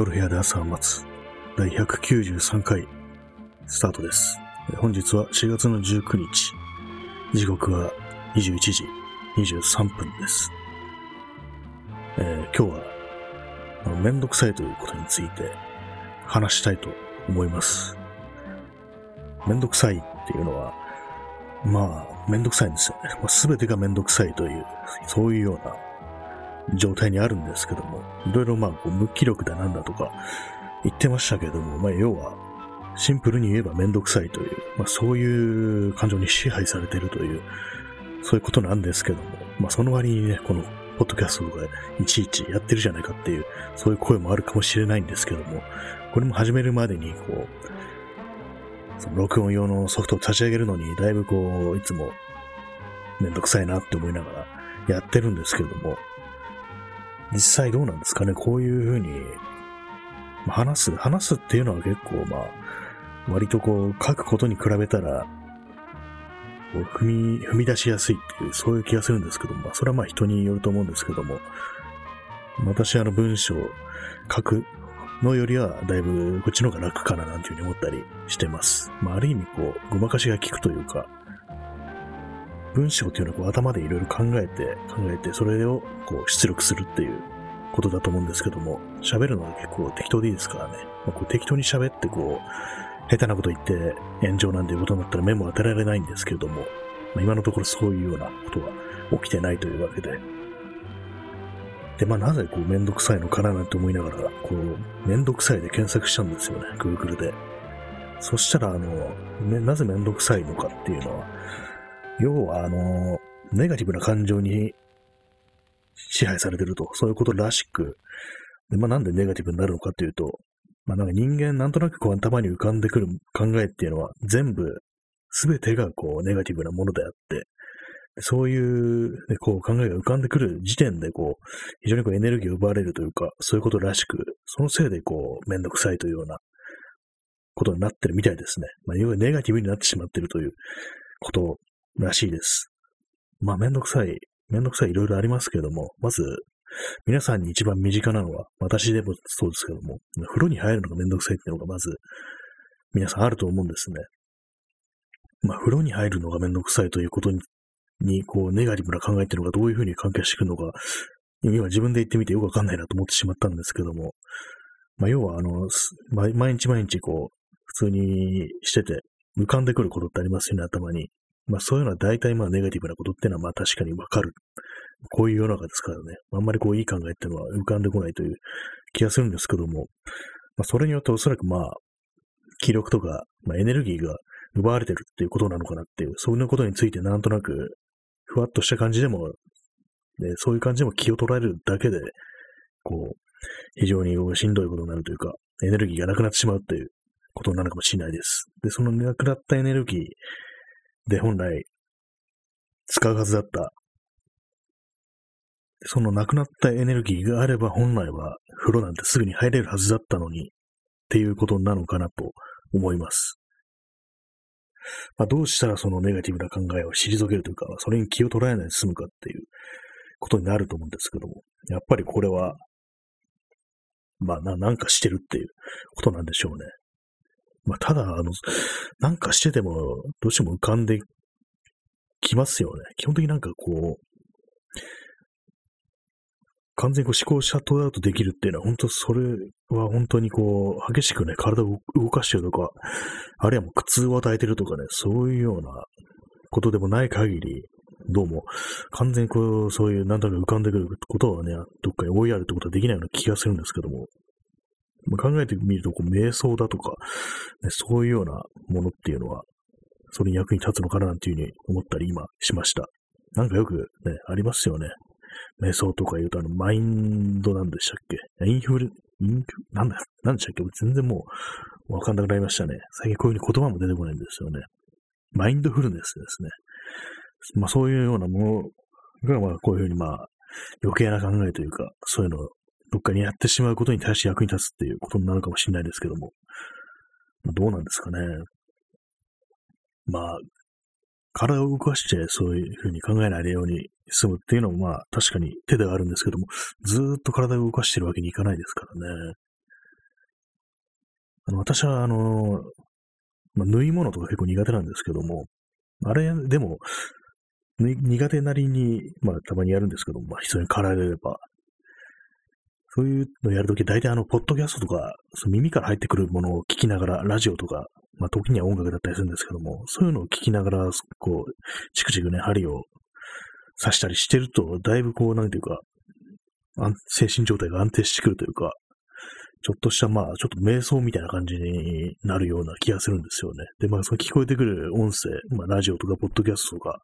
夜部屋で朝を待つ第193回スタートです。本日は4月の19日。時刻は21時23分です。えー今日はあのめんどくさいということについて話したいと思います。めんどくさいっていうのは、まあ、めんどくさいんですよね。まあ、全てがめんどくさいという、そういうような状態にあるんですけども、いろいろまあ、こう無気力だなんだとか言ってましたけども、まあ、要は、シンプルに言えばめんどくさいという、まあ、そういう感情に支配されているという、そういうことなんですけども、まあ、その割にね、この、ポッドキャストとかいちいちやってるじゃないかっていう、そういう声もあるかもしれないんですけども、これも始めるまでに、こう、その録音用のソフトを立ち上げるのに、だいぶこう、いつも、めんどくさいなって思いながらやってるんですけども、実際どうなんですかね、こういうふうに、話す、話すっていうのは結構まあ、割とこう、書くことに比べたら、踏み、踏み出しやすいっていう、そういう気がするんですけども、まあ、それはまあ人によると思うんですけども、私あの文章書くのよりは、だいぶこっちの方が楽かななんていうふうに思ったりしてます。まあ、ある意味こう、ごまかしが効くというか、文章っていうのはこう頭でいろいろ考えて、考えて、それをこう出力するっていうことだと思うんですけども、喋るのは結構適当でいいですからね。まあ、こう適当に喋ってこう、下手なこと言って炎上なんていうことになったら目も当てられないんですけれども、まあ、今のところそういうようなことは起きてないというわけで。で、まあなぜこうめんどくさいのかななんて思いながら、こう、めんどくさいで検索したんですよね、Google で。そしたら、あの、ねなぜめんどくさいのかっていうのは、要は、あの、ネガティブな感情に支配されてると、そういうことらしく、でまあ、なんでネガティブになるのかっていうと、まあ、なんか人間なんとなくこう頭に浮かんでくる考えっていうのは全部、すべてがこうネガティブなものであって、そういう、ね、こう考えが浮かんでくる時点でこう、非常にこうエネルギーを奪われるというか、そういうことらしく、そのせいでこう、めんどくさいというようなことになってるみたいですね。まあ、要はネガティブになってしまってるということらしいです。まあ、めんどくさい、めんどくさいいろいろありますけども、まず、皆さんに一番身近なのは、私でもそうですけども、風呂に入るのがめんどくさいっていうのがまず、皆さんあると思うんですね。まあ、風呂に入るのがめんどくさいということに、こう、ネガティブな考えっていうのがどういうふうに関係してくるのか、今自分で言ってみてよくわかんないなと思ってしまったんですけども、まあ、要は、あの、毎日毎日こう、普通にしてて、浮かんでくることってありますよね、頭に。まあそういうのは大体まあネガティブなことっていうのはまあ確かにわかる。こういう世の中ですからね。あんまりこういい考えっていうのは浮かんでこないという気がするんですけども、まあそれによっておそらくまあ、気力とか、まあ、エネルギーが奪われてるっていうことなのかなっていう、そういうことについてなんとなく、ふわっとした感じでも、ね、そういう感じでも気を取られるだけで、こう、非常にしんどいことになるというか、エネルギーがなくなってしまうということなのかもしれないです。で、そのなくなったエネルギーで本来使うはずだった、そのなくなったエネルギーがあれば本来は風呂なんてすぐに入れるはずだったのにっていうことなのかなと思います。まあ、どうしたらそのネガティブな考えを退けるというか、それに気を取られないで済むかっていうことになると思うんですけども、やっぱりこれは、まあな、なんかしてるっていうことなんでしょうね。まあ、ただ、あの、なんかしてても、どうしても浮かんできますよね。基本的になんかこう、完全にこう思考シャットアウトできるっていうのは、本当それは本当にこう、激しくね、体を動かしてるとか、あるいはもう苦痛を与えてるとかね、そういうようなことでもない限り、どうも、完全にこう、そういうなんとなく浮かんでくることはね、どっかに追いやるってことはできないような気がするんですけども、まあ考えてみると、こう、瞑想だとか、ね、そういうようなものっていうのは、それに役に立つのかななんていうふうに思ったり今しました。なんかよくね、ありますよね。瞑想とか言うと、あの、マインドなんでしたっけ？インフル、インフなんだ、なんでしたっけ？全然もう、わかんなくなりましたね。最近こういうふうに言葉も出てこないんですよね。マインドフルネスですね。まあそういうようなものが、まあこういうふうにまあ、余計な考えというか、そういうのをどっかにやってしまうことに対して役に立つっていうことになるかもしれないですけども、どうなんですかね。まあ、体を動かしてそういうふうに考えないように済むっていうのもまあ確かに手ではあるんですけども、ずっと体を動かしてるわけにいかないですからね。あの私は、あの、まあ、縫い物とか結構苦手なんですけども、あれ、でも、苦手なりに、まあ、たまにやるんですけども、まあ、必要に駆られれば、そういうのをやるとき、大体あの、ポッドキャストとか、その耳から入ってくるものを聞きながら、ラジオとか、まあ、時には音楽だったりするんですけども、そういうのを聞きながら、こう、チクチクね、針を刺したりしてると、だいぶこう、なんていうか、精神状態が安定してくるというか、ちょっとした、まあ、ちょっと瞑想みたいな感じになるような気がするんですよね。で、まあ、その聞こえてくる音声、まあ、ラジオとか、ポッドキャストとか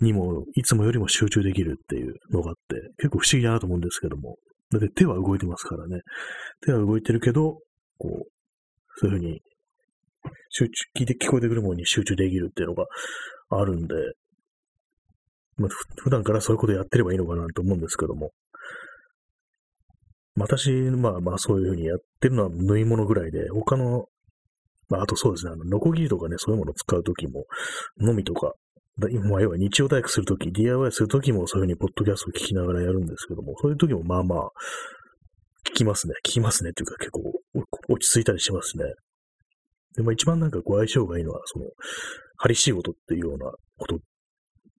にも、いつもよりも集中できるっていうのがあって、結構不思議だなと思うんですけども、だって手は動いてますからね。手は動いてるけど、こう、そういうふうに、集中、聞いて聞こえてくるものに集中できるっていうのがあるんで、まあ、普段からそういうことやってればいいのかなと思うんですけども、私、まあまあそういうふうにやってるのは縫い物ぐらいで、他の、まああとそうですね、あの、ノコギリとかね、そういうものを使うときも、のみとか、まあ要は日曜大工するとき、DIY するときもそういうふうにポッドキャストを聞きながらやるんですけども、そういうときもまあまあ、聞きますね。聞きますねっていうか結構落ち着いたりしますね。で、まあ一番なんかご相性がいいのは、その、針仕事っていうようなこと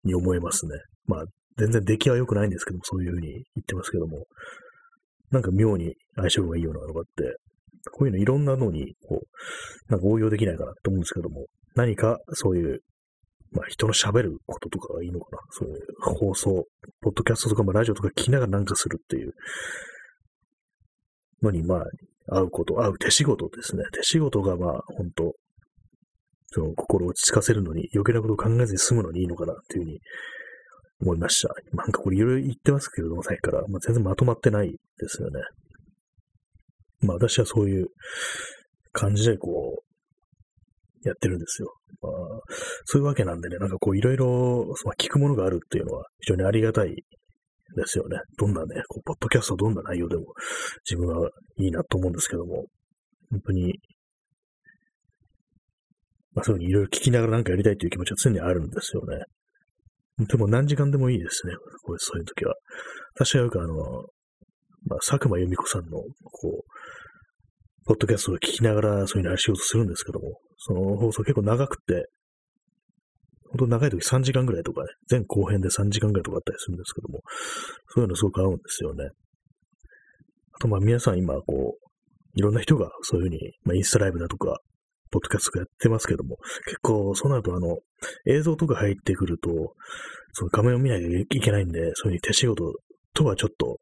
に思えますね。まあ全然出来は良くないんですけども、そういうふうに言ってますけども、なんか妙に相性がいいようなのがあって、こういうのいろんなのに、こう、なんか応用できないかなと思うんですけども、何かそういう、まあ人の喋ることとかがいいのかな。そういう放送、ポッドキャストとかもラジオとか聞きながらなんかするっていうのに、まあ、会うこと、会う手仕事ですね。手仕事がまあ、本当その心を落ち着かせるのに、余計なことを考えずに済むのにいいのかなっていうふうに思いました。なんかこれいろいろ言ってますけれども、さっきから、まあ、全然まとまってないですよね。まあ私はそういう感じでこう、やってるんですよ。まあ、そういうわけなんでね、なんかこういろいろ聞くものがあるっていうのは非常にありがたいですよね。どんなね、こうポッドキャストどんな内容でも自分はいいなと思うんですけども、本当に、まあそういうふうにいろいろ聞きながらなんかやりたいという気持ちは常にあるんですよね。でも何時間でもいいですね。こうそういう時は。私はよくあの、まあ、佐久間由美子さんの、こう、ポッドキャストを聞きながらそういうのを仕事するんですけども、その放送結構長くて、本当長い時3時間ぐらいとかね、前後編で3時間ぐらいとかあったりするんですけども、そういうのすごく合うんですよね。あとまあ皆さん今こう、いろんな人がそういうふうに、まあインスタライブだとか、ポッドキャストやってますけども、結構、そうなると、あの、映像とか入ってくると、その画面を見なきゃいけないんで、そういうふうに手仕事とはちょっと、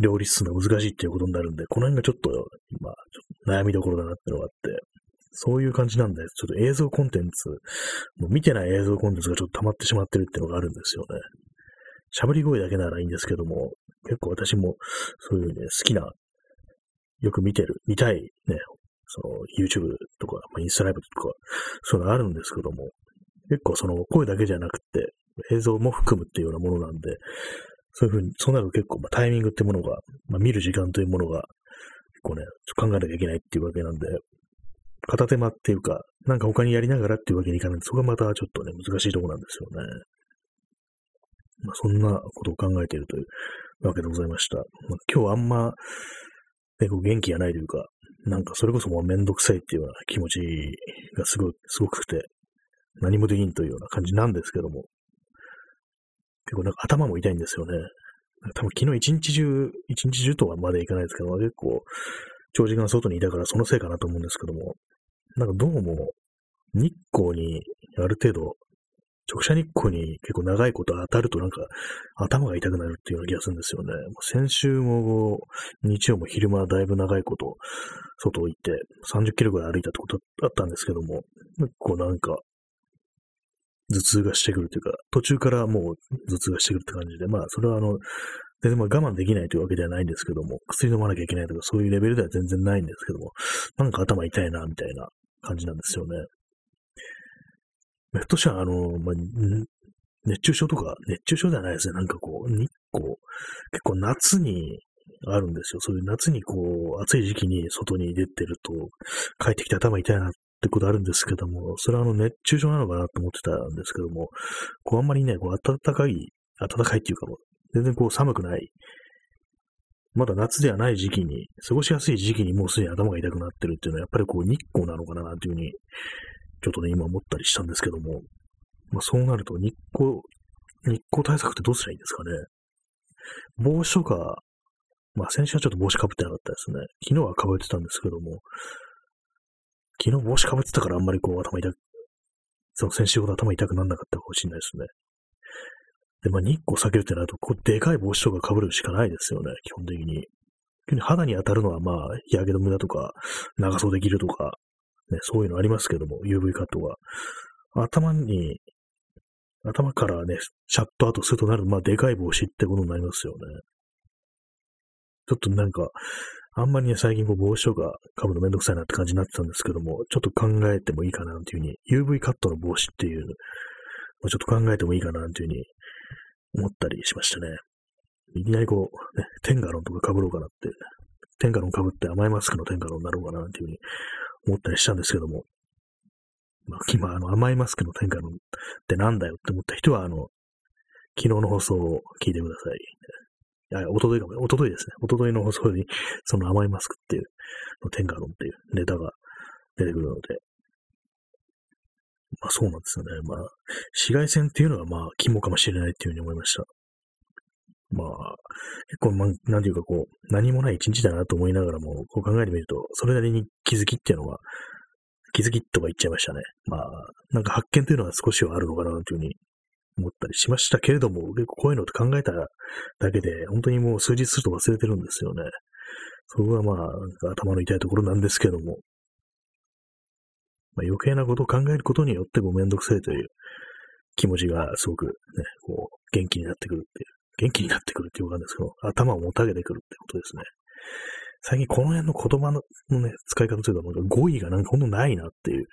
両立するのが難しいっていうことになるんで、この辺がちょっと、まあ、悩みどころだなっていうのがあって、そういう感じなんで、ちょっと映像コンテンツ、もう見てない映像コンテンツがちょっと溜まってしまってるっていうのがあるんですよね。喋り声だけならいいんですけども、結構私もそういうね、好きな、よく見てる、見たいね、その YouTube とか、まあ、インスタライブとか、そういうのあるんですけども、結構その声だけじゃなくて、映像も含むっていうようなものなんで、そういうふうに、そうなると結構、まあ、タイミングってものが、まあ、見る時間というものが、結構ね、考えなきゃいけないっていうわけなんで、片手間っていうか、なんか他にやりながらっていうわけにいかないんで、そこがまたちょっとね、難しいところなんですよね。まあ、そんなことを考えているというわけでございました。まあ、今日あんま、ね、こう元気がないというか、なんかそれこそもうめんどくさいっていうような気持ちがすご、すごくて、何もできんというような感じなんですけども、結構なんか頭も痛いんですよね。多分昨日一日中、一日中とはまでいかないですけど、結構長時間外にいたからそのせいかなと思うんですけども、なんかどうも日光にある程度直射日光に結構長いこと当たるとなんか頭が痛くなるっていうような気がするんですよね。先週も日曜も昼間だいぶ長いこと外を行って30キロぐらい歩いたってことあったんですけども、結構なんか頭痛がしてくるというか、途中からもう頭痛がしてくるって感じで、まあそれはあの、全然まあ我慢できないというわけではないんですけども、薬飲まなきゃいけないとかそういうレベルでは全然ないんですけども、なんか頭痛いなみたいな感じなんですよね。ひょっとした、あの、まあ、熱中症とか、熱中症ではないですね。なんかこう、日光、結構夏にあるんですよ。そういう夏にこう、暑い時期に外に出てると、帰ってきて頭痛いなっってことあるんですけども、それはあの熱中症なのかなと思ってたんですけども、こうあんまりね、こう暖かい、暖かいっていうかもう、全然こう寒くないまだ夏ではない時期に、過ごしやすい時期にもうすでに頭が痛くなってるっていうのは、やっぱりこう日光なのかななんていうふうに、ちょっとね、今思ったりしたんですけども、まあそうなると日光、日光対策ってどうすればいいんですかね。帽子とか、まあ先週はちょっと帽子かぶってなかったですね。昨日はかぶってたんですけども、昨日帽子かぶってたからあんまりこう頭痛く、その先週ほど頭痛くならなかったかもしれないですね。で、まあ日光避けるってなると、こうでかい帽子とか被るしかないですよね、基本的に。肌に当たるのはまあ、日焼け止めだとか、長袖着るとか、ね、そういうのありますけども、UV カットが。頭に、頭からね、シャットアウトするとなるまあ、でかい帽子ってことになりますよね。ちょっとなんか、あんまりね、最近こう帽子とか被るのめんどくさいなって感じになってたんですけども、ちょっと考えてもいいかなっていうふうに、UV カットの帽子っていう、ちょっと考えてもいいかなっていうふうに思ったりしましたね。いきなりこう、ね、テンガロンとか被ろうかなって、テンガロン被って甘いマスクのテンガロンになろうかなっていうふうに思ったりしたんですけども、まあ、今、あの、甘いマスクのテンガロンってなんだよって思った人は、あの、昨日の放送を聞いてください。いや、おとといかも、おとといですね。おとといの放送に、その甘いマスクっていう、のテンガロンっていうネタが出てくるので、まあそうなんですよね。まあ、紫外線っていうのはまあ肝かもしれないっていうふうに思いました。まあ、結構、まあ、なんていうかこう、何もない一日だなと思いながらも、こう考えてみると、それなりに気づきっていうのは、気づきとか言っちゃいましたね。まあ、なんか発見というのは少しはあるのかなというふうに思ったりしましたけれども、結構こういうのって考えただけで、本当にもう数日すると忘れてるんですよね。そこがまあ、頭の痛いところなんですけども、まあ、余計なことを考えることによってごめんどくさいという気持ちがすごくね、こう、元気になってくるっていう、元気になってくるっていうかんですけど、頭をもたげてくるってことですね。最近この辺の言葉のね、使い方というか、なんか語彙がなんかほんとないなっていう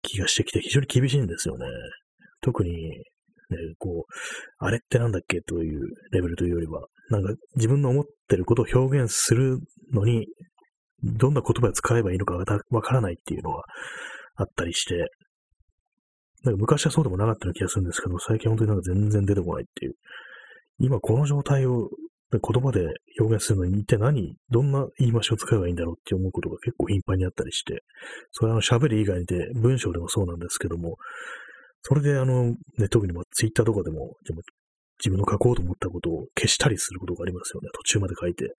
気がしてきて、非常に厳しいんですよね。特に、こう、あれってなんだっけというレベルというよりは、なんか自分の思ってることを表現するのに、どんな言葉を使えばいいのかわからないっていうのがあったりして、なんか昔はそうでもなかったような気がするんですけど、最近本当になんか全然出てこないっていう。今この状態を言葉で表現するのに一体何、どんな言い回しを使えばいいんだろうって思うことが結構頻繁にあったりして、それはあの喋る以外で文章でもそうなんですけども、それであの、ね、特にまあツイッターとかでも、でも自分の書こうと思ったことを消したりすることがありますよね。途中まで書いて。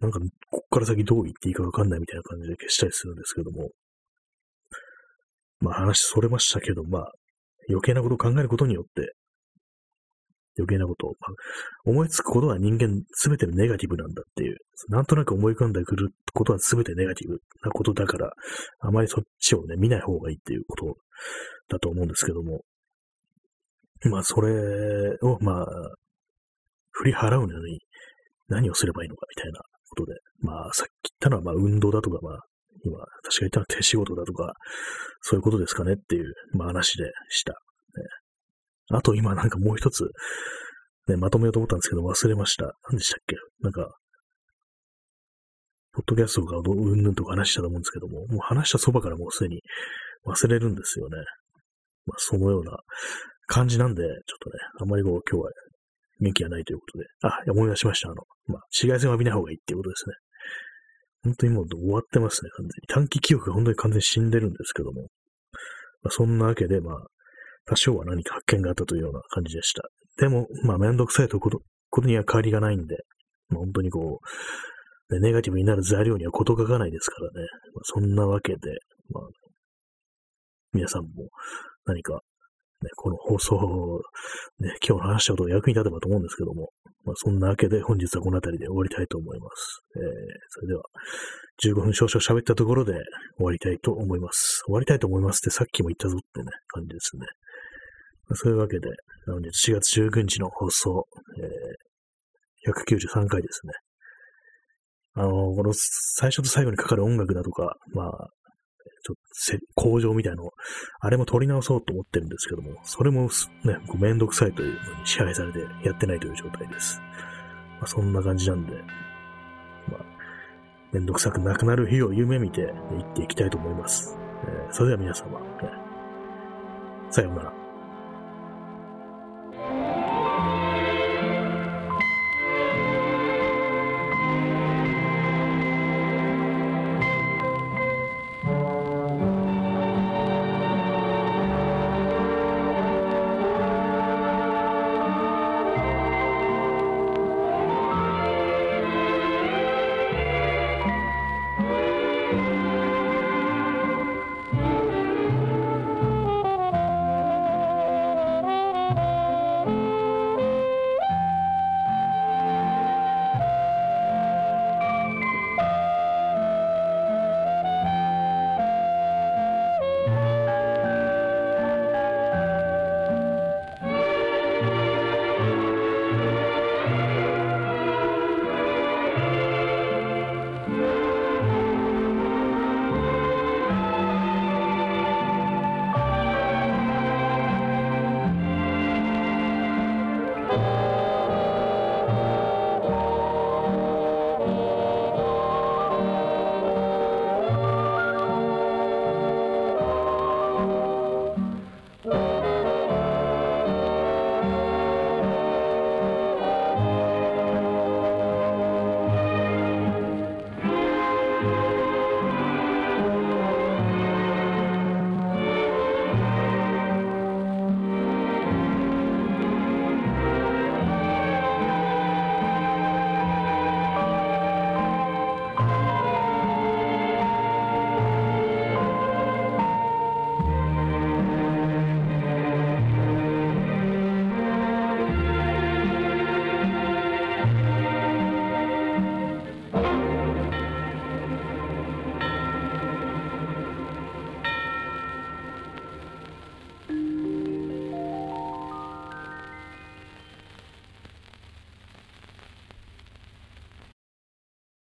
なんか、こっから先どう言っていいかわかんないみたいな感じで消したりするんですけども。まあ話それましたけど、まあ、余計なことを考えることによって、余計なことを、まあ、思いつくことは人間すべてネガティブなんだっていう、なんとなく思い浮かんでくることはすべてネガティブなことだから、あまりそっちをね、見ない方がいいっていうことだと思うんですけども、まあ、それを、まあ、振り払うのに何をすればいいのかみたいなことで、まあ、さっき言ったのは、まあ、運動だとか、まあ、今、確か言ったのは手仕事だとか、そういうことですかねっていう、まあ、話でした。あと今なんかもう一つ、ね、まとめようと思ったんですけど忘れました。何でしたっけ？なんか、ポッドキャストとかうんぬんとか話したと思うんですけども、もう話したそばからもうすでに忘れるんですよね。まあ、そのような感じなんで、ちょっとね、あんまりこう今日は元気がないということで、あ、思い出しました。あの、まあ、紫外線を浴びない方がいいっていうことですね。本当にもう終わってますね、完全に。短期記憶が本当に完全に死んでるんですけども。まあ、そんなわけで、まあ、多少は何か発見があったというような感じでした。でも、まあ、めんどくさいとことことには変わりがないんで、まあ、本当にこう、ネガティブになる材料には事欠かないですからね。まあ、そんなわけで、まあ、皆さんも何かね、この放送、ね、今日の話したことが役に立てばと思うんですけども、まあ、そんなわけで本日はこの辺りで終わりたいと思います。えー、それでは、15分少々喋ったところで終わりたいと思います。終わりたいと思いますってさっきも言ったぞってね、感じですね。ま、そういうわけで、本日4月19日の放送、えー、193回ですね。あの、この最初と最後にかかる音楽だとか、まあ、ちょっと工場みたいのを、あれも取り直そうと思ってるんですけども、それもね、こうめんどくさいというのに支配されてやってないという状態です。まあ、そんな感じなんで、まあ、めんどくさくなくなる日を夢見て、ね、行っていきたいと思います。えー、それでは皆様、ね、さようなら。